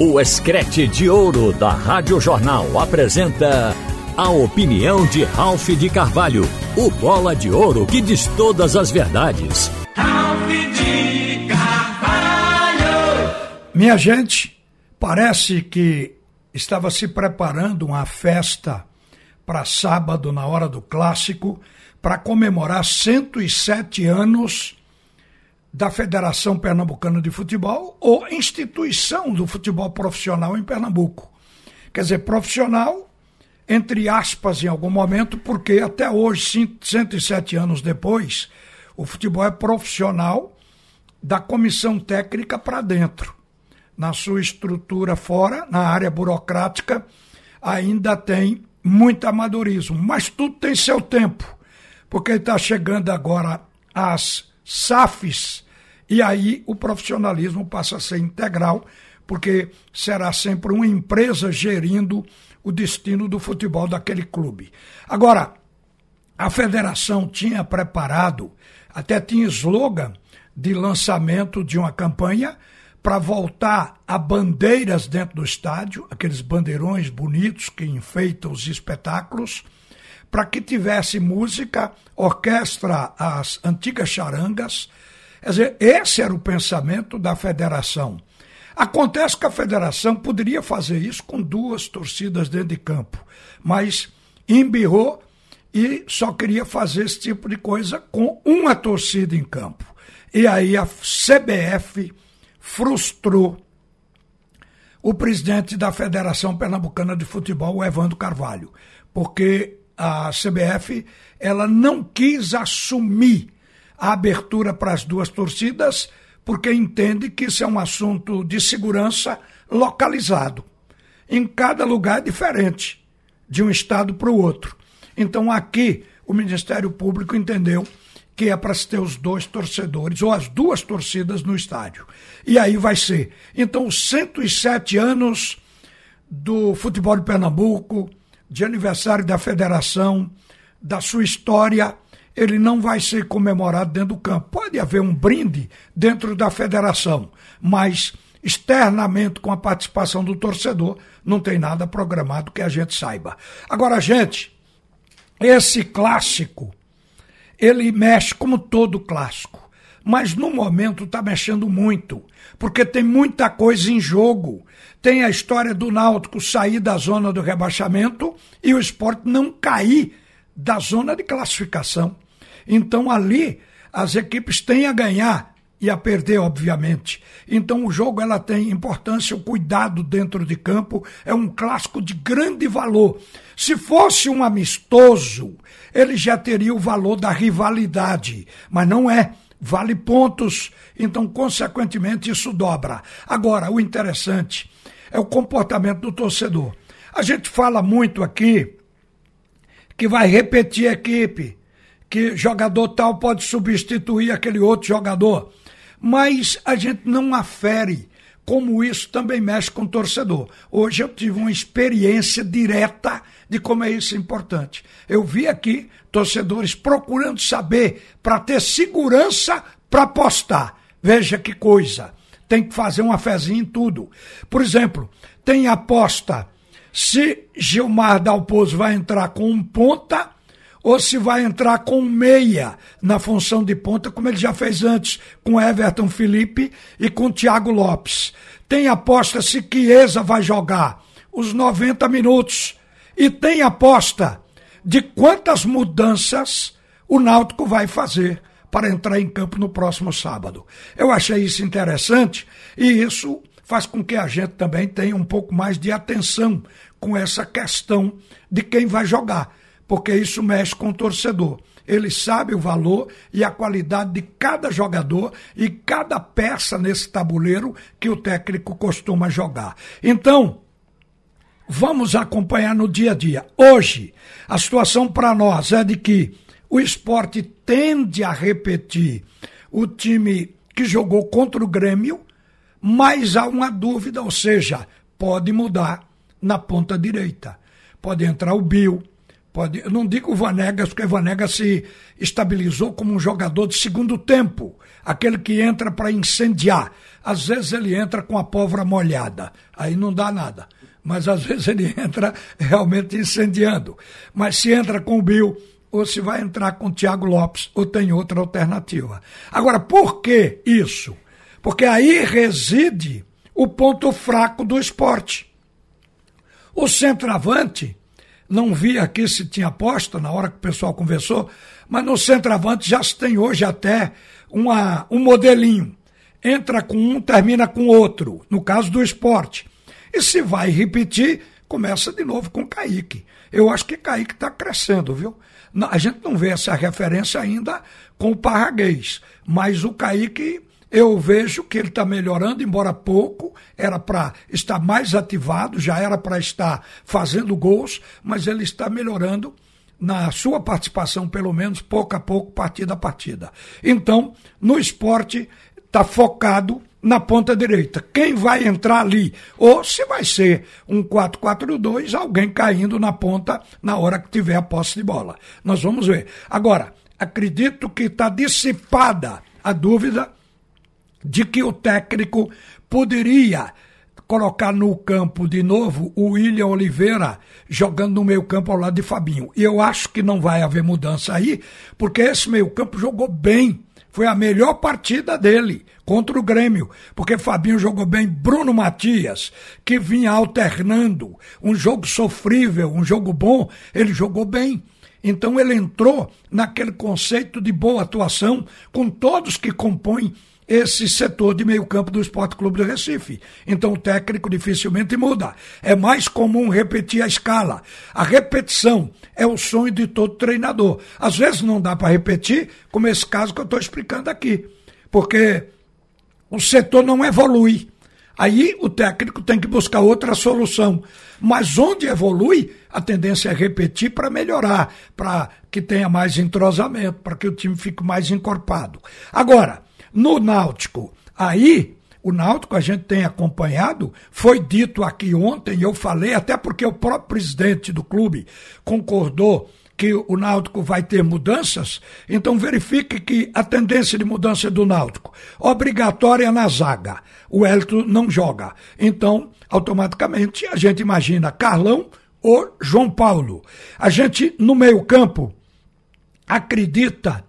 O Escrete de Ouro da Rádio Jornal apresenta a opinião de Ralph de Carvalho, o bola de ouro que diz todas as verdades. Ralph de Carvalho! Minha gente, parece que estava se preparando uma festa para sábado, na hora do clássico, para comemorar 107 anos da Federação Pernambucana de Futebol ou instituição do futebol profissional em Pernambuco. Quer dizer, profissional, entre aspas, em algum momento, porque até hoje, 107 anos depois, o futebol é profissional da comissão técnica para dentro. Na sua estrutura fora, na área burocrática, ainda tem muito amadorismo, mas tudo tem seu tempo, porque está chegando agora às SAFs, e aí o profissionalismo passa a ser integral, porque será sempre uma empresa gerindo o destino do futebol daquele clube. Agora, a federação tinha preparado, até tinha slogan de lançamento de uma campanha para voltar a bandeiras dentro do estádio, aqueles bandeirões bonitos que enfeitam os espetáculos, para que tivesse música, orquestra, as antigas charangas. Quer dizer, esse era o pensamento da federação. Acontece que a federação poderia fazer isso com duas torcidas dentro de campo, mas embirrou e só queria fazer esse tipo de coisa com uma torcida em campo. E aí a CBF frustrou o presidente da Federação Pernambucana de Futebol, o Evandro Carvalho, porque a CBF ela não quis assumir a abertura para as duas torcidas, porque entende que isso é um assunto de segurança localizado. Em cada lugar é diferente, de um estado para o outro. Então aqui o Ministério Público entendeu que é para se ter os dois torcedores, ou as duas torcidas no estádio. E aí vai ser. Então, os 107 anos do futebol de Pernambuco, de aniversário da federação, da sua história, ele não vai ser comemorado dentro do campo. Pode haver um brinde dentro da federação, mas externamente com a participação do torcedor, não tem nada programado que a gente saiba. Agora, gente, esse clássico ele mexe como todo clássico. Mas no momento está mexendo muito, porque tem muita coisa em jogo. Tem a história do Náutico sair da zona do rebaixamento e o esporte não cair da zona de classificação. Então ali as equipes têm a ganhar e a perder, obviamente. Então o jogo ela tem importância, o cuidado dentro de campo é um clássico de grande valor. Se fosse um amistoso, ele já teria o valor da rivalidade, mas não é. Vale pontos, então consequentemente isso dobra. Agora, o interessante é o comportamento do torcedor. A gente fala muito aqui que vai repetir a equipe, que jogador tal pode substituir aquele outro jogador mas a gente não afere como isso também mexe com o torcedor. Hoje eu tive uma experiência direta de como é isso importante. Eu vi aqui torcedores procurando saber para ter segurança para apostar. Veja que coisa. Tem que fazer uma fezinha em tudo. Por exemplo, tem aposta se Gilmar Dalpozo vai entrar com um ponta ou se vai entrar com meia na função de ponta, como ele já fez antes com Everton Felipe e com Thiago Lopes. Tem aposta se Chiesa vai jogar os 90 minutos. E tem aposta de quantas mudanças o Náutico vai fazer para entrar em campo no próximo sábado. Eu achei isso interessante e isso faz com que a gente também tenha um pouco mais de atenção com essa questão de quem vai jogar porque isso mexe com o torcedor. Ele sabe o valor e a qualidade de cada jogador e cada peça nesse tabuleiro que o técnico costuma jogar. Então, vamos acompanhar no dia a dia. Hoje, a situação para nós é de que o esporte tende a repetir o time que jogou contra o Grêmio, mas há uma dúvida, ou seja, pode mudar na ponta direita. Pode entrar o Bill, Pode, eu não digo o Vanegas, porque o Vanegas se estabilizou como um jogador de segundo tempo, aquele que entra para incendiar. Às vezes ele entra com a pólvora molhada, aí não dá nada. Mas às vezes ele entra realmente incendiando. Mas se entra com o Bill, ou se vai entrar com o Thiago Lopes, ou tem outra alternativa. Agora, por que isso? Porque aí reside o ponto fraco do esporte. O centroavante, não vi aqui se tinha aposta na hora que o pessoal conversou, mas no centroavante já se tem hoje até uma, um modelinho. Entra com um, termina com outro, no caso do esporte. E se vai repetir, começa de novo com Kaique. Eu acho que Kaique está crescendo, viu? A gente não vê essa referência ainda com o Parraguês, mas o Kaique eu vejo que ele está melhorando, embora pouco, era para estar mais ativado, já era para estar fazendo gols, mas ele está melhorando na sua participação, pelo menos pouco a pouco, partida a partida. Então, no esporte, está focado na ponta direita. Quem vai entrar ali? Ou se vai ser um 4-4-2, alguém caindo na ponta na hora que tiver a posse de bola. Nós vamos ver. Agora, acredito que está dissipada a dúvida de que o técnico poderia colocar no campo de novo o William Oliveira jogando no meio campo ao lado de Fabinho. E eu acho que não vai haver mudança aí, porque esse meio campo jogou bem. Foi a melhor partida dele contra o Grêmio, porque Fabinho jogou bem, Bruno Matias, que vinha alternando um jogo sofrível, um jogo bom, ele jogou bem. Então ele entrou naquele conceito de boa atuação com todos que compõem esse setor de meio campo do Esporte Clube do Recife. Então o técnico dificilmente muda. É mais comum repetir a escala. A repetição é o sonho de todo treinador. Às vezes não dá para repetir, como esse caso que eu estou explicando aqui. Porque o setor não evolui. Aí o técnico tem que buscar outra solução. Mas onde evolui, a tendência é repetir para melhorar, para que tenha mais entrosamento, para que o time fique mais encorpado. Agora, no Náutico, aí o Náutico a gente tem acompanhado, foi dito aqui ontem, eu falei, até porque o próprio presidente do clube concordou que o Náutico vai ter mudanças, então verifique que a tendência de mudança do Náutico, obrigatória na zaga. O Elton não joga. Então, automaticamente, a gente imagina Carlão ou João Paulo. A gente, no meio-campo, acredita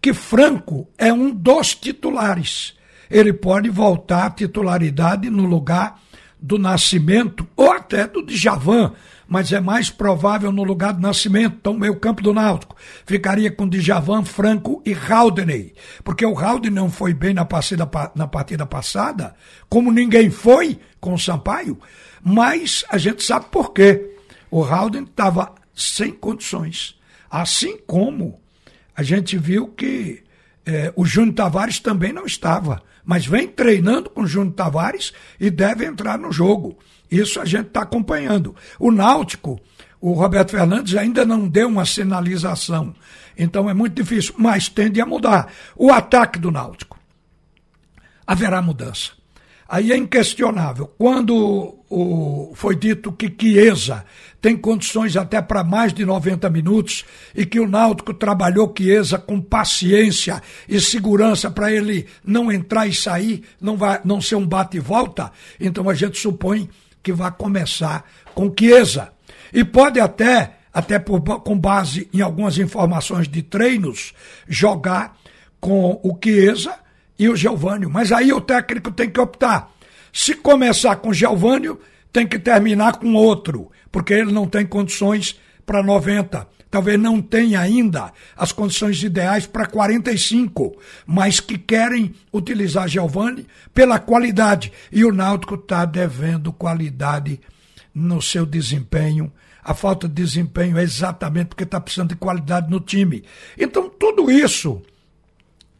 que Franco é um dos titulares. Ele pode voltar à titularidade no lugar do Nascimento ou até do Djavan, mas é mais provável no lugar do Nascimento. Então, meio campo do Náutico ficaria com Djavan, Franco e Haldney, porque o Haldney não foi bem na partida, na partida passada, como ninguém foi com o Sampaio, mas a gente sabe por quê. O Haldney estava sem condições, assim como a gente viu que é, o Júnior Tavares também não estava, mas vem treinando com o Júnior Tavares e deve entrar no jogo. Isso a gente está acompanhando. O Náutico, o Roberto Fernandes ainda não deu uma sinalização. Então é muito difícil, mas tende a mudar. O ataque do Náutico. Haverá mudança. Aí é inquestionável. Quando o, foi dito que Chiesa tem condições até para mais de 90 minutos e que o Náutico trabalhou Chiesa com paciência e segurança para ele não entrar e sair, não, vai, não ser um bate e volta, então a gente supõe que vai começar com Chiesa. E pode até, até por, com base em algumas informações de treinos, jogar com o Chiesa e o Geovânio. Mas aí o técnico tem que optar. Se começar com o Geovânio, tem que terminar com outro, porque ele não tem condições para 90. Talvez não tenha ainda as condições ideais para 45, mas que querem utilizar Giovanni pela qualidade. E o Náutico está devendo qualidade no seu desempenho. A falta de desempenho é exatamente porque está precisando de qualidade no time. Então, tudo isso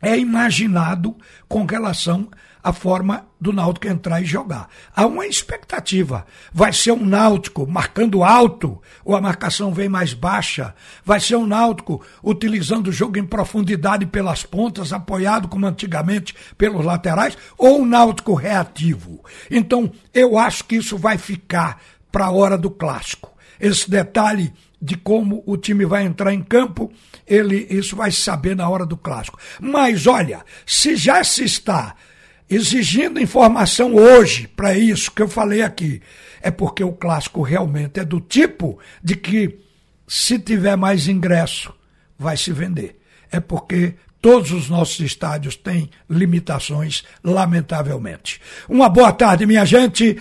é imaginado com relação à forma do Náutico entrar e jogar. Há uma expectativa. Vai ser um Náutico marcando alto ou a marcação vem mais baixa? Vai ser um Náutico utilizando o jogo em profundidade pelas pontas, apoiado como antigamente pelos laterais, ou um Náutico reativo? Então, eu acho que isso vai ficar para a hora do clássico. Esse detalhe de como o time vai entrar em campo, ele isso vai saber na hora do clássico. Mas olha, se já se está exigindo informação hoje para isso que eu falei aqui, é porque o clássico realmente é do tipo de que se tiver mais ingresso, vai se vender. É porque todos os nossos estádios têm limitações, lamentavelmente. Uma boa tarde, minha gente.